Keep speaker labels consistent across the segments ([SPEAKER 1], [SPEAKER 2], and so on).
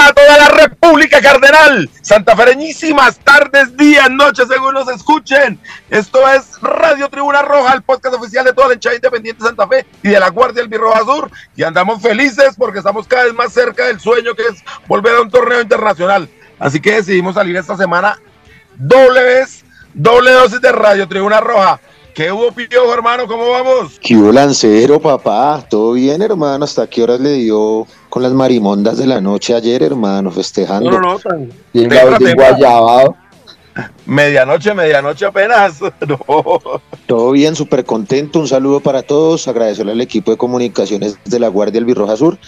[SPEAKER 1] Hola, hola a toda la República Cardenal. Santafereñísimas tardes, días, noches, según nos escuchen. Esto es Radio Tribuna Roja, el podcast oficial de toda la hinchada independiente de Santa Fe y de la Guardia del Birroja Sur. Y andamos felices porque estamos cada vez más cerca del sueño que es volver a un torneo internacional. Así que decidimos salir esta semana doble vez, doble dosis de Radio Tribuna Roja. ¿Qué hubo, Piojo, hermano? ¿Cómo vamos?
[SPEAKER 2] ¿Qué hubo, Lancero, papá? ¿Todo bien, hermano? ¿Hasta qué horas le dio con las marimondas de la noche ayer, hermano, festejando?
[SPEAKER 1] No, no, no.
[SPEAKER 2] bien
[SPEAKER 1] tempra.
[SPEAKER 2] guayabado.
[SPEAKER 1] Medianoche, medianoche apenas. No.
[SPEAKER 2] Todo bien, súper contento. Un saludo para todos. Agradecerle al equipo de comunicaciones de la Guardia del Birroja Sur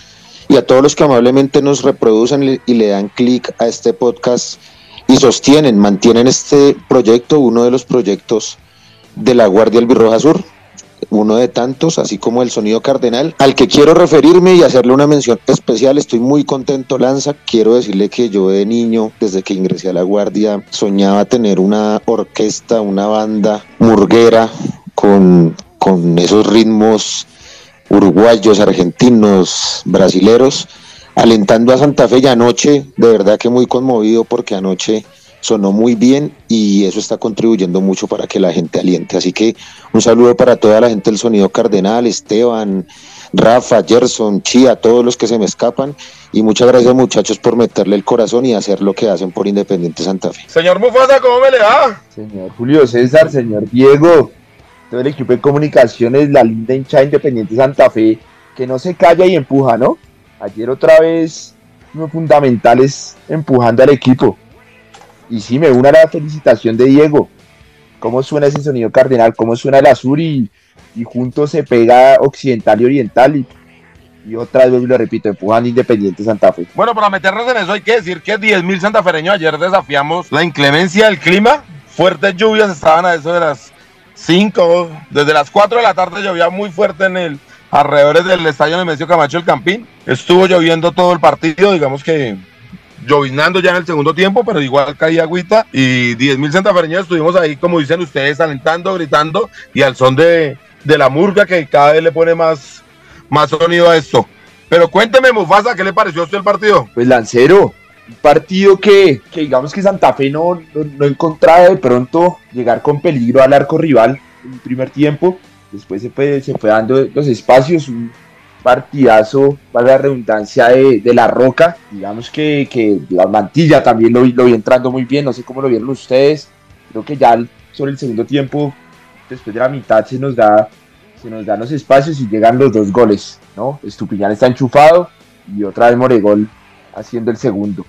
[SPEAKER 2] y a todos los que amablemente nos reproducen y y le dan clic a este podcast y sostienen, mantienen este proyecto, uno de los proyectos de la Guardia del Birroja Sur, uno de tantos, así como el Sonido Cardenal, al que quiero referirme y hacerle una mención especial. Estoy muy contento, Lanza. Quiero decirle que yo de niño, desde que ingresé a la Guardia, soñaba tener una orquesta, una banda murguera con, con esos ritmos uruguayos, argentinos, brasileros, alentando a Santa Fe y anoche, de verdad que muy conmovido porque anoche sonó muy bien y eso está contribuyendo mucho para que la gente aliente. Así que un saludo para toda la gente del Sonido Cardenal, Esteban, Rafa, Gerson, Chía, todos los que se me escapan. Y muchas gracias muchachos por meterle el corazón y hacer lo que hacen por Independiente Santa Fe.
[SPEAKER 1] Señor Mufasa, ¿cómo me le va?
[SPEAKER 3] Señor Julio César, señor Diego, todo el equipo de comunicaciones, la linda hincha Independiente Santa Fe, que no se calla y empuja, ¿no? Ayer otra vez, los fundamentales empujando al equipo. Y sí, me une a la felicitación de Diego. ¿Cómo suena ese sonido cardenal? ¿Cómo suena el azul? Y, y juntos se pega occidental y oriental. Y, y otra vez, lo repito, empujando Independiente Santa Fe.
[SPEAKER 1] Bueno, para meternos en eso hay que decir que 10.000 santafereños ayer desafiamos la inclemencia del clima. Fuertes lluvias estaban a eso de las 5, desde las 4 de la tarde llovía muy fuerte en el alrededores del estadio Nemesio Camacho el Campín. Estuvo lloviendo todo el partido, digamos que llovinando ya en el segundo tiempo, pero igual caía agüita y 10.000 santafereños estuvimos ahí, como dicen ustedes, alentando, gritando y al son de, de la murga que cada vez le pone más, más sonido a esto. Pero cuénteme, Mufasa, ¿qué le pareció a usted el partido?
[SPEAKER 3] Pues Lancero, un partido que, que digamos que Santa Fe no, no, encontraba de pronto llegar con peligro al arco rival en el primer tiempo. Después se fue, se fue dando los espacios, partidazo, para la redundancia de, de la roca. Digamos que, que la mantilla también lo, lo vi entrando muy bien, no sé cómo lo vieron ustedes. Creo que ya sobre el segundo tiempo, después de la mitad, se nos da, se nos dan los espacios y llegan los dos goles, ¿no? Estupiñán está enchufado y otra vez Moregol haciendo el segundo.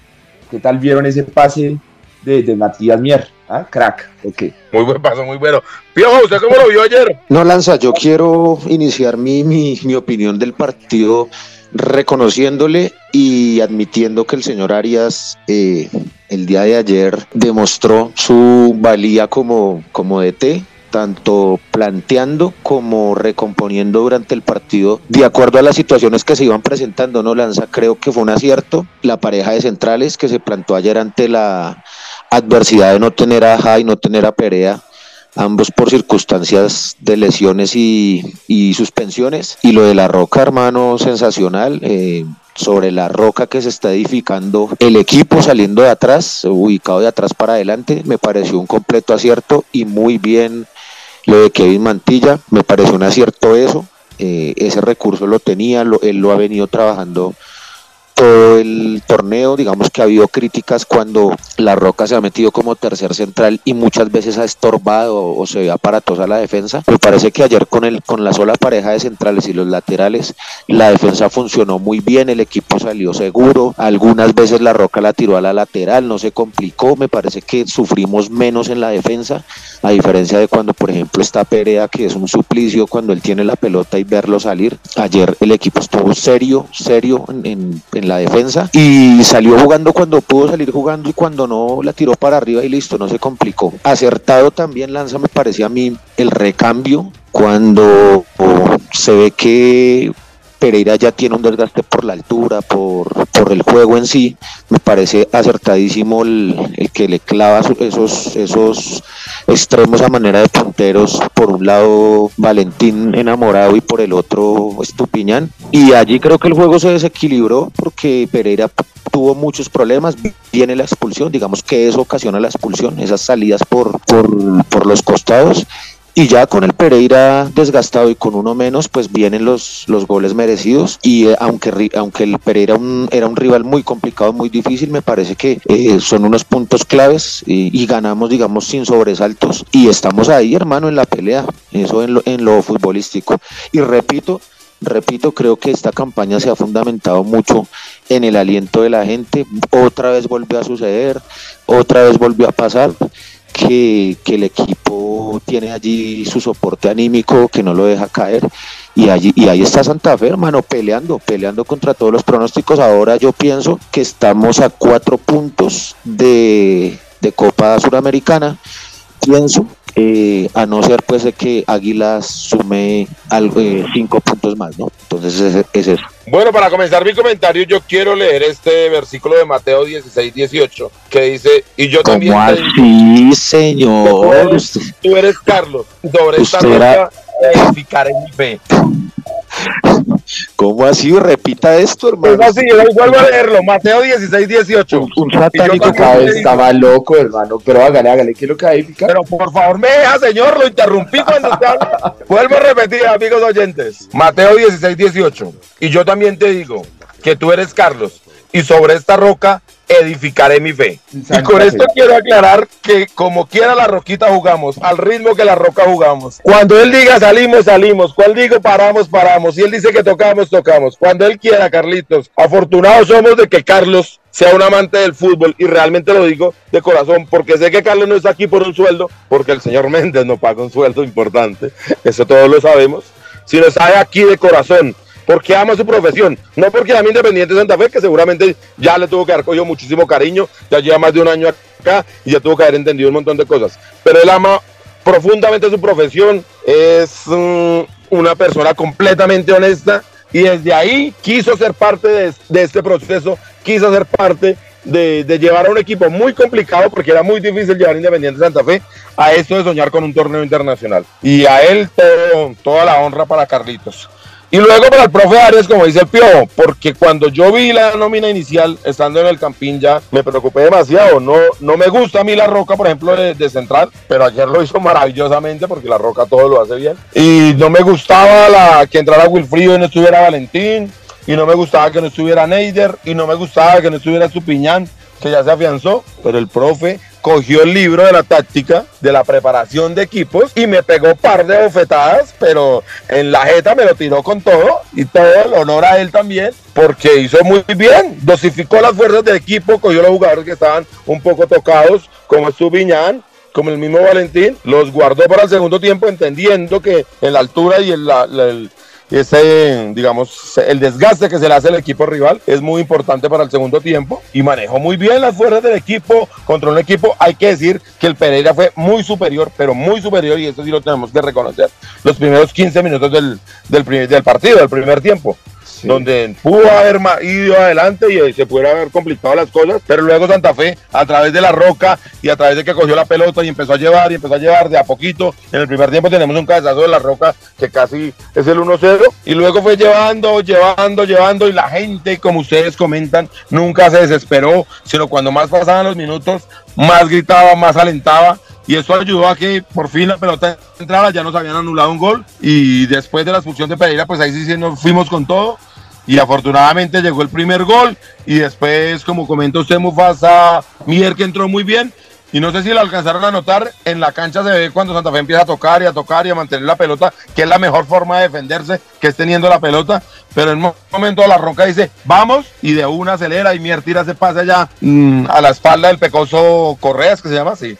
[SPEAKER 3] ¿Qué tal vieron ese pase de, de Matías Mier? ¿Ah? Crack, ok.
[SPEAKER 1] Muy buen paso, muy bueno. Piojo, ¿usted cómo lo vio ayer?
[SPEAKER 2] No, Lanza, yo quiero iniciar mi, mi, mi opinión del partido reconociéndole y admitiendo que el señor Arias eh, el día de ayer demostró su valía como, como DT, tanto planteando como recomponiendo durante el partido de acuerdo a las situaciones que se iban presentando. No, Lanza, creo que fue un acierto. La pareja de centrales que se plantó ayer ante la adversidad de no tener a Aja y no tener a Perea ambos por circunstancias de lesiones y, y suspensiones. Y lo de la roca, hermano, sensacional. eh, sobre la roca que se está edificando el equipo saliendo de atrás, ubicado de atrás para adelante, me pareció un completo acierto y muy bien lo de Kevin Mantilla, me pareció un acierto eso. eh, ese recurso lo tenía, lo- él lo ha venido trabajando todo el torneo, digamos que ha habido críticas cuando La Roca se ha metido como tercer central y muchas veces ha estorbado o, se ve aparatosa la defensa. Me parece que ayer con el con la sola pareja de centrales y los laterales la defensa funcionó muy bien, el equipo salió seguro, algunas veces La Roca la tiró a la lateral, no se complicó, me parece que sufrimos menos en la defensa, a diferencia de cuando por ejemplo está Perea que es un suplicio cuando él tiene la pelota y verlo salir. Ayer el equipo estuvo serio, serio en, en- en la defensa y salió jugando cuando pudo salir jugando y cuando no la tiró para arriba y listo, no se complicó. Acertado también Lanza me parecía a mí el recambio cuando se ve que Pereira ya tiene un desgaste por la altura, por, por el juego en sí. Me parece acertadísimo el, que le clava esos, esos extremos a manera de punteros. Por un lado, Valentín enamorado y por el otro, Estupiñán. Y allí creo que el juego se desequilibró porque Pereira tuvo muchos problemas. Viene la expulsión, digamos que eso ocasiona la expulsión, esas salidas por, por, por los costados y ya con el Pereira desgastado y con uno menos, pues vienen los, los goles merecidos. Y eh, aunque, aunque el Pereira era un rival muy complicado, muy difícil, me parece que eh, son unos puntos claves y, ganamos, digamos, sin sobresaltos. Y estamos ahí, hermano, en la pelea. Eso en lo, en lo futbolístico. Y repito, repito, creo que esta campaña se ha fundamentado mucho en el aliento de la gente. Otra vez volvió a suceder, otra vez volvió a pasar que, el equipo tiene allí su soporte anímico que no lo deja caer. Y allí y ahí está Santa Fe hermano peleando peleando contra todos los pronósticos. Ahora yo pienso que estamos a cuatro puntos de, de Copa Suramericana. Pienso eh, a no ser pues de que Águilas sume algo, eh, cinco puntos más, ¿no? Entonces es, eso.
[SPEAKER 1] Bueno, para comenzar mi comentario, yo quiero leer este versículo de Mateo 16, 18, que dice, y yo también...
[SPEAKER 2] ¿Cómo así, señor?
[SPEAKER 1] Tú eres, Carlos, sobre esta roca edificaré mi fe.
[SPEAKER 2] ¿Cómo así? Repita esto, hermano.
[SPEAKER 1] ¿Cómo así? vuelvo a leerlo. Mateo 16, 18.
[SPEAKER 3] Un, satánico cada vez estaba loco, hermano. Pero hágale, hágale. ¿Qué es que hay,
[SPEAKER 1] Pero por favor, me deja, señor. Lo interrumpí cuando usted habla. Vuelvo a repetir, amigos oyentes. Mateo 16, 18. Y yo también te digo que tú eres Carlos. Y sobre esta roca edificaré mi fe. Y con esto quiero aclarar que como quiera la roquita jugamos, al ritmo que la roca jugamos. Cuando él diga salimos, salimos. Cuando digo paramos, paramos. Si él dice que tocamos, tocamos. Cuando él quiera, Carlitos. Afortunados somos de que Carlos sea un amante del fútbol y realmente lo digo de corazón porque sé que Carlos no está aquí por un sueldo, porque el señor Méndez no paga un sueldo importante, eso todos lo sabemos, sino está aquí de corazón porque ama su profesión, no porque ama Independiente Santa Fe, que seguramente ya le tuvo que haber cogido muchísimo cariño, ya lleva más de un año acá y ya tuvo que haber entendido un montón de cosas. Pero él ama profundamente su profesión, es mm, una persona completamente honesta y desde ahí quiso ser parte de, este proceso, quiso ser parte de, llevar a un equipo muy complicado, porque era muy difícil llevar Independiente Santa Fe, a esto de soñar con un torneo internacional. Y a él toda la honra para Carlitos. Y luego para el profe Arias, como dice el Piojo, porque cuando yo vi la nómina inicial, estando en el Campín ya, me preocupé demasiado. No, no me gusta a mí la Roca, por ejemplo, de, central, pero ayer lo hizo maravillosamente porque la Roca todo lo hace bien. Y no me gustaba la que entrara Wilfrido y no estuviera Valentín, y no me gustaba que no estuviera Neider, y no me gustaba que no estuviera Supiñán, que ya se afianzó, pero el profe cogió el libro de la táctica, de la preparación de equipos y me pegó par de bofetadas, pero en la jeta me lo tiró con todo y todo el honor a él también, porque hizo muy bien, dosificó las fuerzas del equipo, cogió los jugadores que estaban un poco tocados, como Viñán, como el mismo Valentín, los guardó para el segundo tiempo, entendiendo que en la altura y en la, ese, digamos, el desgaste que se le hace al equipo rival es muy importante para el segundo tiempo y manejó muy bien las fuerzas del equipo contra un equipo. Hay que decir que el Pereira fue muy superior, pero muy superior y eso sí lo tenemos que reconocer. Los primeros 15 minutos del, del, del partido, del primer tiempo donde pudo haber ido adelante y se pudiera haber complicado las cosas, pero luego Santa Fe, a través de la roca y a través de que cogió la pelota y empezó a llevar y empezó a llevar de a poquito, en el primer tiempo tenemos un cabezazo de la roca que casi es el 1-0, y luego fue llevando, llevando, llevando, y la gente, como ustedes comentan, nunca se desesperó, sino cuando más pasaban los minutos, más gritaba, más alentaba, y eso ayudó a que por fin la pelota entrara, ya nos habían anulado un gol y después de la expulsión de Pereira, pues ahí sí nos fuimos con todo y afortunadamente llegó el primer gol y después, como comenta usted, Mufasa Mier que entró muy bien y no sé si lo alcanzaron a notar, en la cancha se ve cuando Santa Fe empieza a tocar y a tocar y a mantener la pelota, que es la mejor forma de defenderse, que es teniendo la pelota, pero en un momento la roca dice, vamos, y de una acelera y Mier tira se pasa ya mm, a la espalda del pecoso Correas, que se llama así.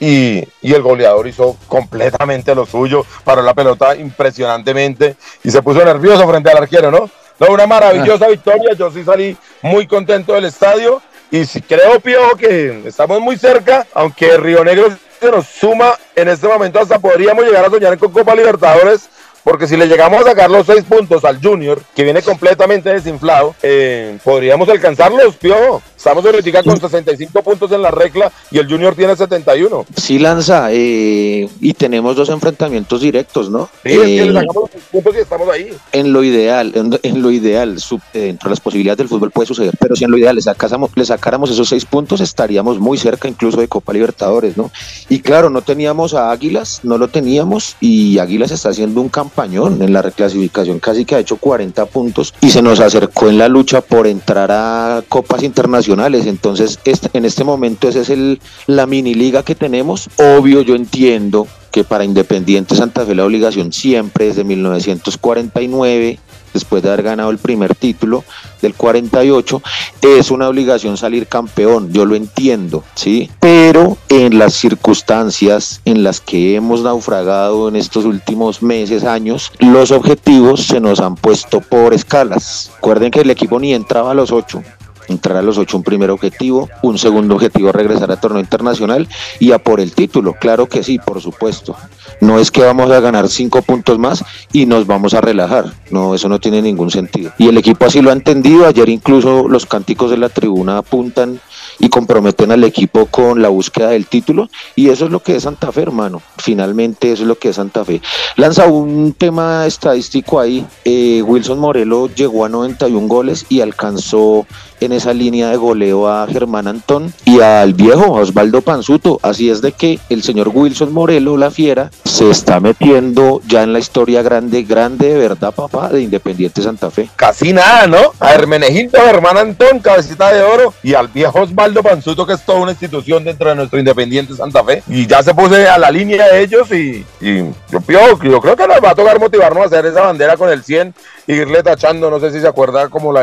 [SPEAKER 1] Y, y, el goleador hizo completamente lo suyo, paró la pelota impresionantemente y se puso nervioso frente al arquero, ¿no? No, una maravillosa victoria. Yo sí salí muy contento del estadio. Y si creo, Piojo, que estamos muy cerca, aunque Río Negro se nos suma en este momento, hasta podríamos llegar a soñar con Copa Libertadores porque si le llegamos a sacar los seis puntos al Junior, que viene completamente desinflado, eh, podríamos alcanzarlos, piojo. Estamos ahorita con 65 puntos en la regla y el Junior tiene 71.
[SPEAKER 2] Sí, lanza, eh, y tenemos dos enfrentamientos directos, ¿no?
[SPEAKER 1] Sí, es que
[SPEAKER 2] Eh,
[SPEAKER 1] le sacamos los puntos y estamos ahí.
[SPEAKER 2] en lo ideal, en, en lo ideal, eh, dentro de las posibilidades del fútbol puede suceder, pero si en lo ideal le sacásemos, le sacáramos esos seis puntos, estaríamos muy cerca incluso de Copa Libertadores, ¿no? Y claro, no teníamos a Águilas, no lo teníamos, y Águilas está haciendo un campañón en la reclasificación, casi que ha hecho 40 puntos, y se nos acercó en la lucha por entrar a copas internacionales, entonces este- en este momento esa es el, la mini liga que tenemos, obvio yo entiendo que para Independiente Santa Fe la obligación siempre desde 1949, después de haber ganado el primer título del 48, es una obligación salir campeón, yo lo entiendo, ¿sí? Pero en las circunstancias en las que hemos naufragado en estos últimos meses, años, los objetivos se nos han puesto por escalas. Recuerden que el equipo ni entraba a los ocho, entrar a los ocho un primer objetivo, un segundo objetivo regresar a torneo internacional y a por el título, claro que sí, por supuesto. No es que vamos a ganar cinco puntos más y nos vamos a relajar, no, eso no tiene ningún sentido. Y el equipo así lo ha entendido, ayer incluso los cánticos de la tribuna apuntan y comprometen al equipo con la búsqueda del título y eso es lo que es Santa Fe, hermano. Finalmente eso es lo que es Santa Fe. Lanza un tema estadístico ahí, eh, Wilson Morelo llegó a 91 goles y alcanzó en esa línea de goleo a Germán Antón y al viejo Osvaldo Panzuto. Así es de que el señor Wilson Morelo, la fiera, se está metiendo ya en la historia grande, grande de verdad, papá, de Independiente Santa Fe.
[SPEAKER 1] Casi nada, ¿no? A Hermenegildo, Germán Antón, cabecita de oro, y al viejo Osvaldo Panzuto, que es toda una institución dentro de nuestro Independiente Santa Fe. Y ya se puse a la línea de ellos y, y yo, pio- yo creo que nos va a tocar motivarnos a hacer esa bandera con el 100 y irle tachando. No sé si se acuerda como la...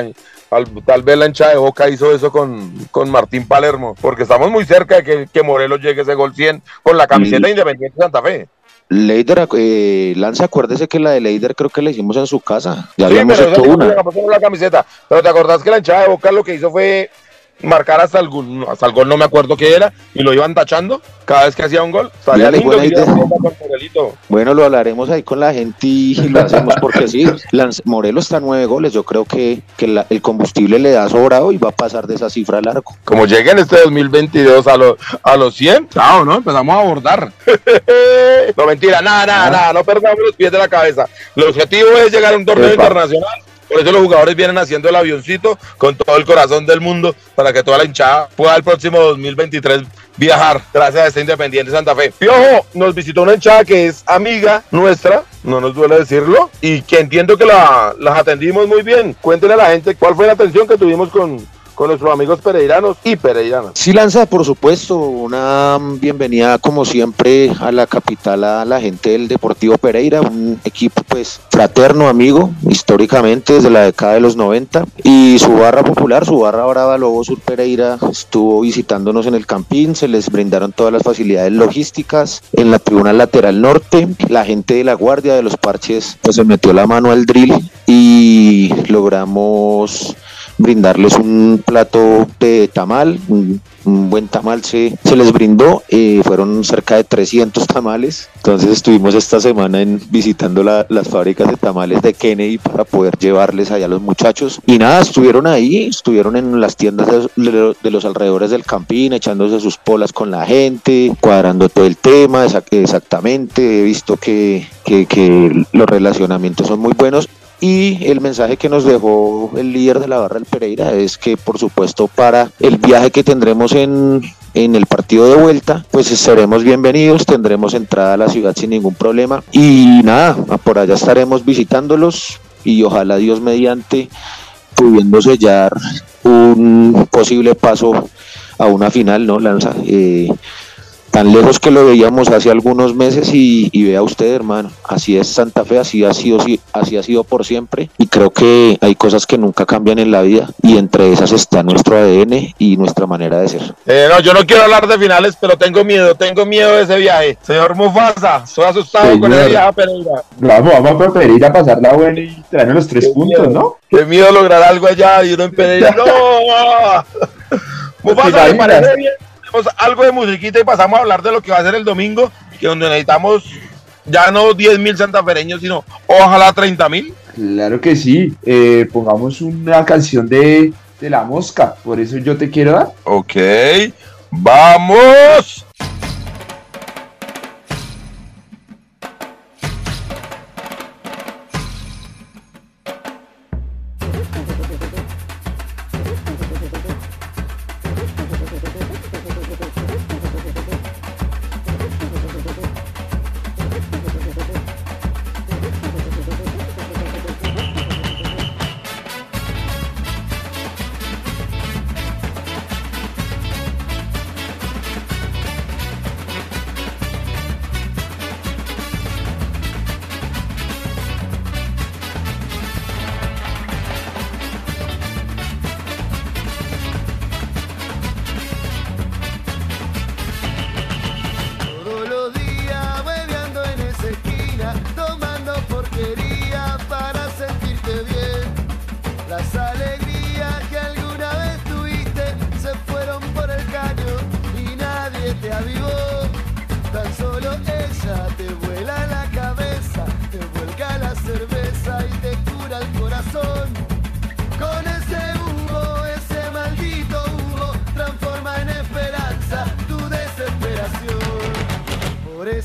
[SPEAKER 1] al- tal vez la hinchada de Boca hizo eso con, con Martín Palermo, porque estamos muy cerca de que, que Morelos llegue ese gol 100 con la camiseta de Independiente Santa Fe.
[SPEAKER 2] Leider, eh, Lanza, acuérdese que la de Leider creo que la hicimos en su casa. Ya
[SPEAKER 1] Sí,
[SPEAKER 2] habíamos hecho una.
[SPEAKER 1] la camiseta. Pero te acordás que la hinchada de Boca lo que hizo fue marcar hasta gol, hasta el gol no me acuerdo qué era, y lo iban tachando cada vez que hacía un gol. Salía lindo.
[SPEAKER 2] Bueno, lo hablaremos ahí con la gente y lo hacemos porque sí, Morelos está a nueve goles. Yo creo que, que la- el combustible le da sobrado y va a pasar de esa cifra largo.
[SPEAKER 1] Como lleguen este 2022 a, los a los 100, chao, ¿no? Empezamos a abordar. no, mentira, nada, nada, nada, no perdamos los pies de la cabeza. El objetivo es llegar a un torneo
[SPEAKER 2] Epa.
[SPEAKER 1] internacional. Por eso los jugadores vienen haciendo el avioncito con todo el corazón del mundo para que toda la hinchada pueda el próximo 2023 viajar gracias a este Independiente Santa Fe. Piojo, nos visitó una hinchada que es amiga nuestra, no nos duele decirlo, y que entiendo que la, las atendimos muy bien. Cuéntenle a la gente cuál fue la atención que tuvimos con, con nuestros amigos pereiranos y pereiranas.
[SPEAKER 2] Sí, Lanza, por supuesto, una bienvenida como siempre a la capital, a la gente del Deportivo Pereira, un equipo pues fraterno, amigo, históricamente desde la década de los 90 y su barra popular, su barra brava Lobo Sur Pereira estuvo visitándonos en el Campín, se les brindaron todas las facilidades logísticas en la tribuna lateral norte, la gente de la guardia de los parches pues se metió la mano al drill y logramos brindarles un plato de tamal, un, buen tamal se, se les brindó, eh, fueron cerca de 300 tamales, entonces estuvimos esta semana en, visitando la- las fábricas de tamales de Kennedy para poder llevarles allá a los muchachos. Y nada, estuvieron ahí, estuvieron en las tiendas de, los alrededores del campín, echándose sus polas con la gente, cuadrando todo el tema, exac- exactamente, he visto que, que los relacionamientos son muy buenos y el mensaje que nos dejó el líder de la barra del Pereira es que, por supuesto, para el viaje que tendremos en, en el partido de vuelta, pues seremos bienvenidos, tendremos entrada a la ciudad sin ningún problema. Y nada, por allá estaremos visitándolos y ojalá Dios mediante pudiendo sellar un posible paso a una final, ¿no? Lanza. Eh, tan lejos que lo veíamos hace algunos meses y, vea usted, hermano, así es Santa Fe, así ha sido, así ha sido por siempre y creo que hay cosas que nunca cambian en la vida y entre esas está nuestro ADN y nuestra manera de ser.
[SPEAKER 1] Eh, no, yo no quiero hablar de finales, pero tengo miedo, tengo miedo de ese viaje. Señor Mufasa, estoy asustado con ese viaje a Pereira.
[SPEAKER 3] Vamos, vamos a Pereira a pasar la buena y traernos los tres puntos, ¿no?
[SPEAKER 1] Qué miedo lograr algo allá y uno en Pereira. ¡No! Mufasa, me parece bien algo de musiquita y pasamos a hablar de lo que va a ser el domingo, que donde necesitamos ya no 10 mil santafereños, sino ojalá 30 mil.
[SPEAKER 3] Claro que sí, eh, pongamos una canción de, de La Mosca, por eso yo te quiero dar.
[SPEAKER 1] Ok, vamos.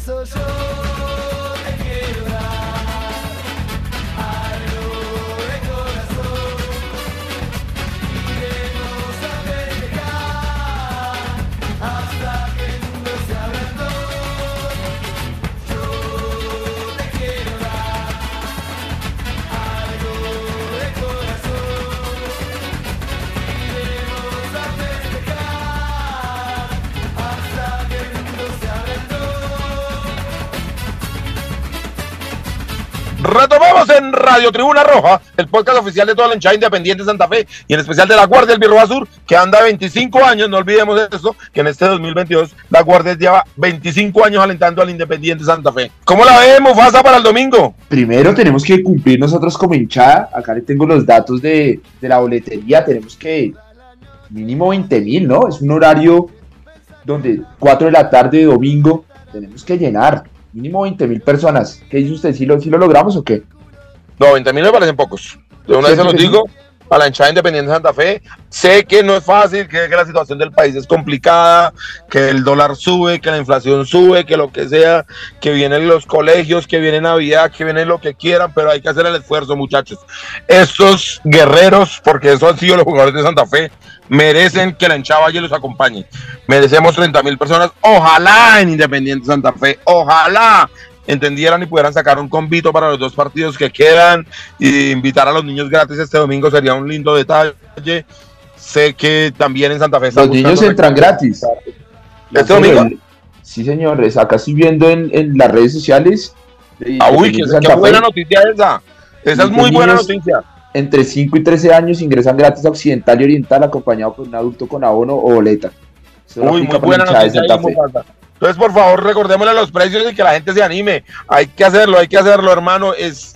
[SPEAKER 1] 色声 Retomamos en Radio Tribuna Roja, el podcast oficial de toda la hinchada independiente de Santa Fe y en especial de la Guardia del Birro Azul, que anda 25 años, no olvidemos eso, que en este 2022 la Guardia lleva 25 años alentando al Independiente Santa Fe. ¿Cómo la vemos, Fasa, para el domingo?
[SPEAKER 3] Primero tenemos que cumplir nosotros como hinchada, acá le tengo los datos de, de la boletería, tenemos que mínimo 20 mil, ¿no? Es un horario donde 4 de la tarde, domingo, tenemos que llenar mínimo 20 mil personas. ¿Qué dice usted? ¿Si lo, lo logramos o qué?
[SPEAKER 1] No, 20 mil me parecen pocos. De una vez se los digo, a la hinchada independiente de Santa Fe. Sé que no es fácil, que, la situación del país es complicada, que el dólar sube, que la inflación sube, que lo que sea, que vienen los colegios, que viene Navidad, que viene lo que quieran, pero hay que hacer el esfuerzo, muchachos. Estos guerreros, porque eso han sido los jugadores de Santa Fe, merecen que la hinchada y los acompañe. Merecemos 30 mil personas, ojalá en Independiente Santa Fe, ojalá entendieran y pudieran sacar un convito para los dos partidos que quedan y invitar a los niños gratis este domingo sería un lindo detalle. Sé que también en Santa Fe
[SPEAKER 3] los niños entran gratis.
[SPEAKER 1] ¿Este domingo?
[SPEAKER 3] Sí, señores, acá estoy viendo en, en las redes sociales.
[SPEAKER 1] Ah, uy, qué, buena noticia esa. Esa es muy buena noticia
[SPEAKER 3] entre 5 y 13 años ingresan gratis a Occidental y Oriental acompañado por un adulto con abono o boleta.
[SPEAKER 1] Uy, muy buena noticia. Entonces, por favor, recordémosle los precios y que la gente se anime. Hay que hacerlo, hay que hacerlo, hermano. Es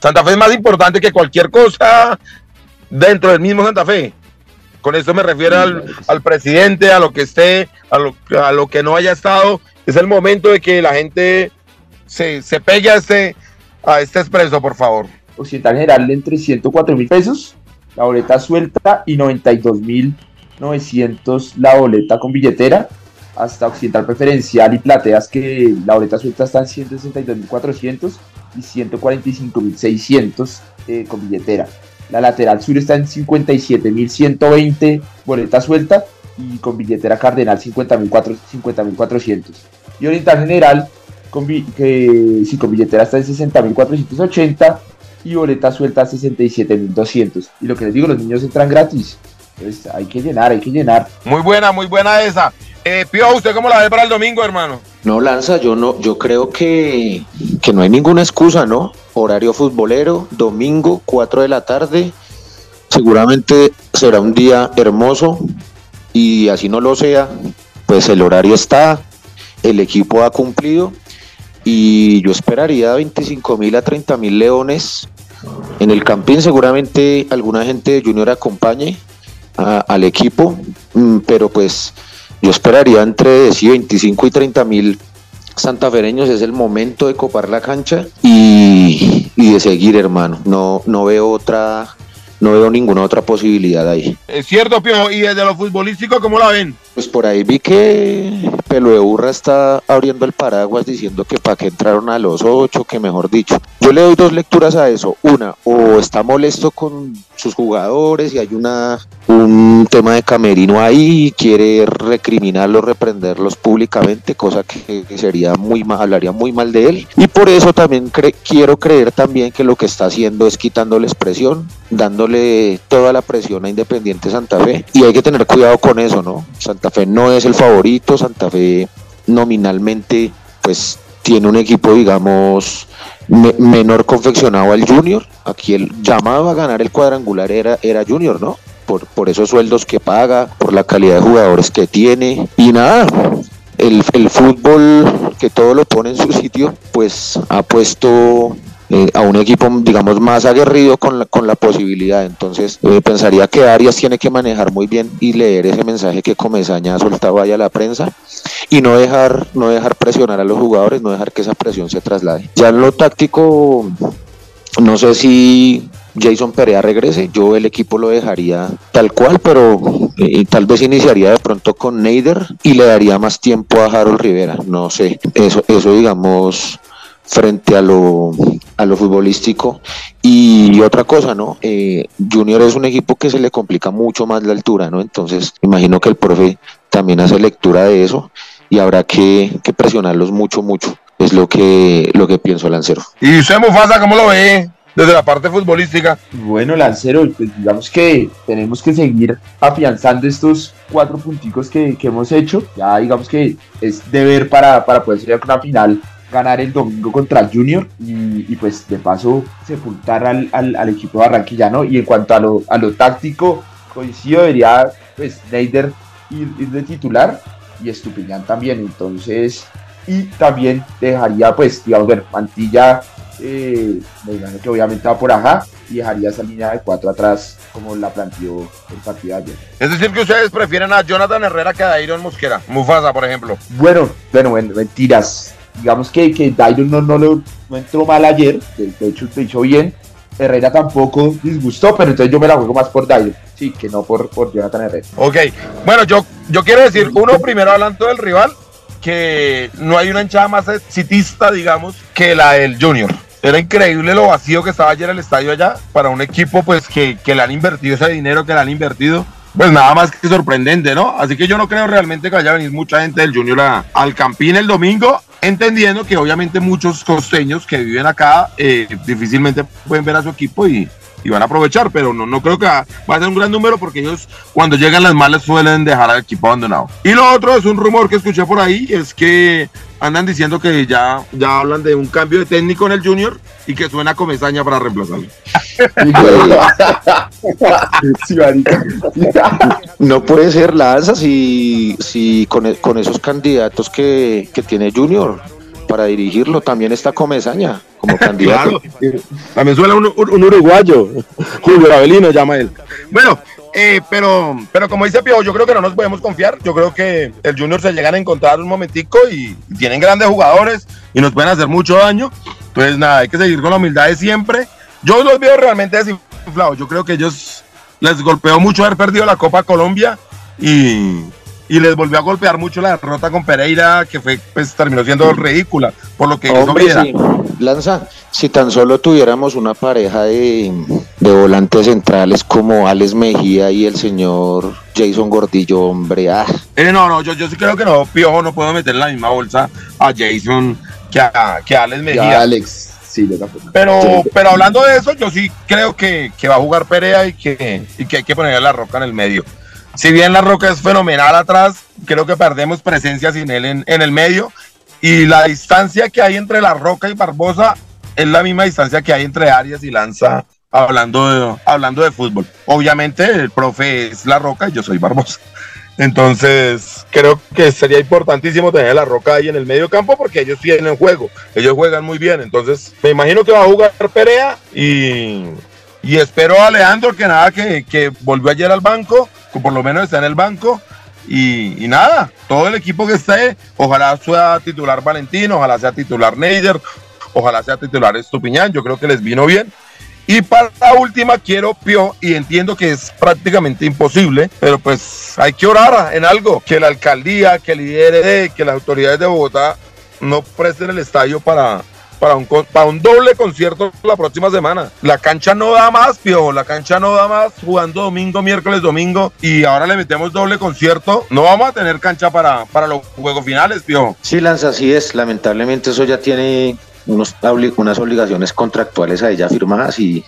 [SPEAKER 1] Santa Fe es más importante que cualquier cosa dentro del mismo Santa Fe. Con esto me refiero al, al, presidente, a lo que esté, a lo, a lo que no haya estado. Es el momento de que la gente se, se pegue a este, a este expreso, por favor.
[SPEAKER 3] Occidental General entre 104 mil pesos, la boleta suelta, y 92 mil 900 la boleta con billetera, hasta Occidental Preferencial y Plateas, que la boleta suelta está en 162.400 y 145.600 eh, con billetera. La lateral sur está en 57.120 boleta suelta y con billetera cardenal 50.400. y Oriental General, con, que, sí, con billetera está en 60.480 y boleta suelta 67.200. Y lo que les digo, los niños entran gratis. Entonces hay que llenar, hay que llenar.
[SPEAKER 1] Muy buena, muy buena esa. Eh, Pío, ¿usted cómo la ve para el domingo, hermano?
[SPEAKER 2] No, Lanza, yo no, yo creo que, que no hay ninguna excusa, ¿no? Horario futbolero, domingo, 4 de la tarde. Seguramente será un día hermoso y así no lo sea, pues el horario está, el equipo ha cumplido y yo esperaría 25 mil a 30 mil leones en el campín. Seguramente alguna gente de Junior acompañe al equipo, mm, pero pues yo esperaría entre sí, 25 y 30 mil santafereños. Es el momento de copar la cancha y, de seguir, hermano. No, no veo otra, no veo ninguna otra posibilidad ahí.
[SPEAKER 1] Es cierto, Pío, y desde lo futbolístico, ¿cómo la ven?
[SPEAKER 2] Pues por ahí vi que Pelo de Burra está abriendo el paraguas diciendo que para qué entraron a los ocho, que mejor dicho. Yo le doy dos lecturas a eso. Una, o está molesto con sus jugadores y hay una un tema de camerino ahí y quiere recriminarlos, reprenderlos públicamente, cosa que, que sería muy mal, hablaría muy mal de él. Y por eso también cre- quiero creer también que lo que está haciendo es quitándoles presión, dándole toda la presión a Independiente Santa Fe. Y hay que tener cuidado con eso, ¿no? Santa Fe no es el favorito, Santa Fe nominalmente pues tiene un equipo, digamos, me- menor confeccionado al Junior. Aquí el llamado a ganar el cuadrangular era, era Junior, ¿no? Por, por esos sueldos que paga, por la calidad de jugadores que tiene. Y nada, el, el fútbol que todo lo pone en su sitio, pues ha puesto eh, a un equipo, digamos, más aguerrido con la, con la posibilidad. Entonces, eh, pensaría que Arias tiene que manejar muy bien y leer ese mensaje que Comesaña ha soltado ahí a la prensa y no dejar, no dejar presionar a los jugadores, no dejar que esa presión se traslade. Ya en lo táctico, no sé si Jason Perea regrese, yo el equipo lo dejaría tal cual, pero eh, tal vez iniciaría de pronto con Neider y le daría más tiempo a Harold Rivera, no sé, eso, eso digamos frente a lo, a lo futbolístico. Y otra cosa, ¿no? Eh, Junior es un equipo que se le complica mucho más la altura, ¿no? Entonces, imagino que el profe también hace lectura de eso y habrá que, que presionarlos mucho, mucho. Es lo que, lo que pienso, Lancero.
[SPEAKER 1] ¿Y usted, Mufasa, cómo lo ve desde la parte futbolística?
[SPEAKER 3] Bueno, Lancero, pues digamos que tenemos que seguir afianzando estos cuatro punticos que, que hemos hecho. Ya digamos que es deber para, para poder ser una final ganar el domingo contra el Junior y, y, pues de paso sepultar al, al, al equipo barranquillano. Y en cuanto a lo, a lo táctico, coincido, debería pues Neider ir, ir de titular y Estupiñán también. Entonces, y también dejaría pues, digamos, ver, Mantilla eh, me imagino que obviamente va por acá y dejaría esa línea de cuatro atrás como la planteó el partido de ayer.
[SPEAKER 1] Es decir, que ustedes prefieren a Jonathan Herrera que a Dairon Mosquera. Mufasa, por ejemplo.
[SPEAKER 3] Bueno, bueno, bueno mentiras. Digamos que, que Dairon no, no, no entró mal ayer, de, hecho lo hizo bien. Herrera tampoco disgustó, pero entonces yo me la juego más por Dairon, sí, que no por, Jonathan Herrera.
[SPEAKER 1] Ok, bueno, yo, yo quiero decir, uno primero hablando del rival, que no hay una hinchada más exitista, digamos, que la del Junior. Era increíble lo vacío que estaba ayer el estadio allá para un equipo pues que, que le han invertido ese dinero que le han invertido. Pues nada más que sorprendente, ¿no? Así que yo no creo realmente que vaya a venir mucha gente del Junior al Campín el domingo, entendiendo que obviamente muchos costeños que viven acá eh, difícilmente pueden ver a su equipo y, y van a aprovechar, pero no, no creo que va, a ser un gran número porque ellos cuando llegan las malas suelen dejar al equipo abandonado. Y lo otro es un rumor que escuché por ahí, es que andan diciendo que ya, ya hablan de un cambio de técnico en el Junior y que suena Comesaña para reemplazarlo.
[SPEAKER 2] no puede ser lanza si, si con, con esos candidatos que, que tiene Junior para dirigirlo también está Comesaña como candidato.
[SPEAKER 1] claro. También suena un, uruguayo, Julio Avelino llama él. Bueno, eh, pero, pero como dice Pio, yo creo que no nos podemos confiar. Yo creo que el Junior se llegan a encontrar un momentico y, y tienen grandes jugadores y nos pueden hacer mucho daño. Entonces, nada, hay que seguir con la humildad de siempre. Yo los veo realmente desinflados. Yo creo que ellos les golpeó mucho haber perdido la Copa Colombia y, y les volvió a golpear mucho la derrota con Pereira, que fue, pues terminó siendo ridícula, por lo que
[SPEAKER 2] Hombre, sí. Lanza, si tan solo tuviéramos una pareja de, de, volantes centrales como Alex Mejía y el señor Jason Gordillo, hombre, ah.
[SPEAKER 1] Eh, no, no, yo, yo sí creo que no, Piojo no puedo meter en la misma bolsa a Jason que a, que a Alex Mejía.
[SPEAKER 3] Ya, Alex. Sí,
[SPEAKER 1] pero, sí. pero hablando de eso, yo sí creo que, que va a jugar Perea y que, y que hay que ponerle la roca en el medio. Si bien La Roca es fenomenal atrás, creo que perdemos presencia sin él en, el medio. Y la distancia que hay entre La Roca y Barbosa es la misma distancia que hay entre Arias y Lanza hablando de, hablando de fútbol. Obviamente el profe es La Roca y yo soy Barbosa. Entonces, creo que sería importantísimo tener la roca ahí en el medio campo porque ellos tienen juego, ellos juegan muy bien. Entonces, me imagino que va a jugar Perea y, y espero a Leandro que nada, que, que volvió ayer al banco, por lo menos está en el banco. Y, nada, todo el equipo que esté, ojalá sea titular Valentino, ojalá sea titular Neider, ojalá sea titular Estupiñán, yo creo que les vino bien. Y para la última quiero, Pio, y entiendo que es prácticamente imposible, pero pues hay que orar en algo, que la alcaldía, que el IRD, que las autoridades de Bogotá no presten el estadio para, para un, para un doble concierto la próxima semana. La cancha no da más, Pio, la cancha no da más jugando domingo, miércoles, domingo y ahora le metemos doble concierto. No vamos a tener cancha para, para los juegos finales, Pio.
[SPEAKER 2] Sí, Lanza, así es. Lamentablemente eso ya tiene unos, unas obligaciones contractuales a ella firmadas y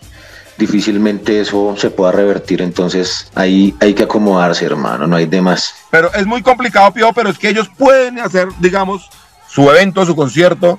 [SPEAKER 2] difícilmente eso se pueda revertir. Entonces ahí hay que acomodarse, hermano, no hay demás.
[SPEAKER 1] Pero es muy complicado, Pio, pero es que ellos pueden hacer, digamos, su evento, su concierto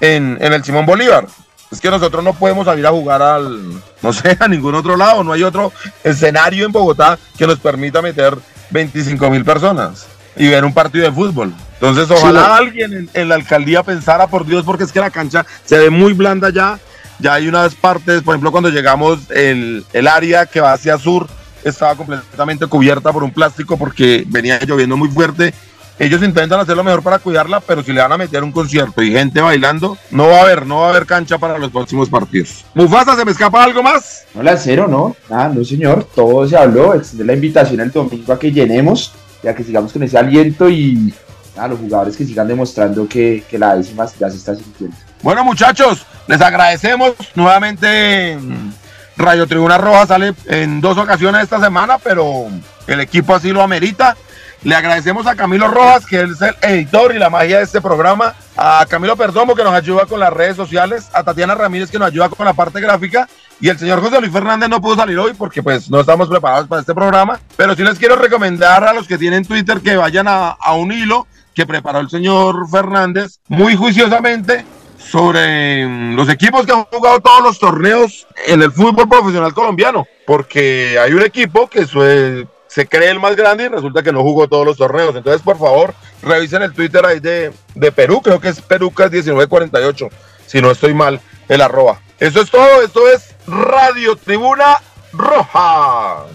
[SPEAKER 1] en, en el Simón Bolívar. Es que nosotros no podemos salir a jugar al, no sé, a ningún otro lado. No hay otro escenario en Bogotá que nos permita meter 25 mil personas y ver un partido de fútbol. Entonces, ojalá sí, alguien en, en, la alcaldía pensara, por Dios, porque es que la cancha se ve muy blanda ya. Ya hay unas partes, por ejemplo, cuando llegamos, el, el área que va hacia sur estaba completamente cubierta por un plástico porque venía lloviendo muy fuerte. Ellos intentan hacer lo mejor para cuidarla, pero si le van a meter un concierto y gente bailando, no va a haber, no va a haber cancha para los próximos partidos. Mufasa, ¿se me escapa algo más?
[SPEAKER 3] No la cero, ¿no? Ah, no, señor. Todo se habló. Extender la invitación el domingo a que llenemos ya que sigamos con ese aliento y a los jugadores que sigan demostrando que, que la décima ya se está sintiendo.
[SPEAKER 1] Bueno, muchachos, les agradecemos nuevamente. Radio Tribuna Roja sale en dos ocasiones esta semana, pero el equipo así lo amerita. Le agradecemos a Camilo Rojas, que es el editor y la magia de este programa, a Camilo Perdomo, que nos ayuda con las redes sociales, a Tatiana Ramírez, que nos ayuda con la parte gráfica, y el señor José Luis Fernández no pudo salir hoy porque pues no estamos preparados para este programa, pero sí les quiero recomendar a los que tienen Twitter que vayan a, un hilo que preparó el señor Fernández muy juiciosamente sobre los equipos que han jugado todos los torneos en el fútbol profesional colombiano, porque hay un equipo que se, se cree el más grande y resulta que no jugó todos los torneos. Entonces, por favor, revisen el Twitter ahí de, de Perú, creo que es Perucas1948, si no estoy mal, el arroba. Eso es todo, esto es Radio Tribuna Roja.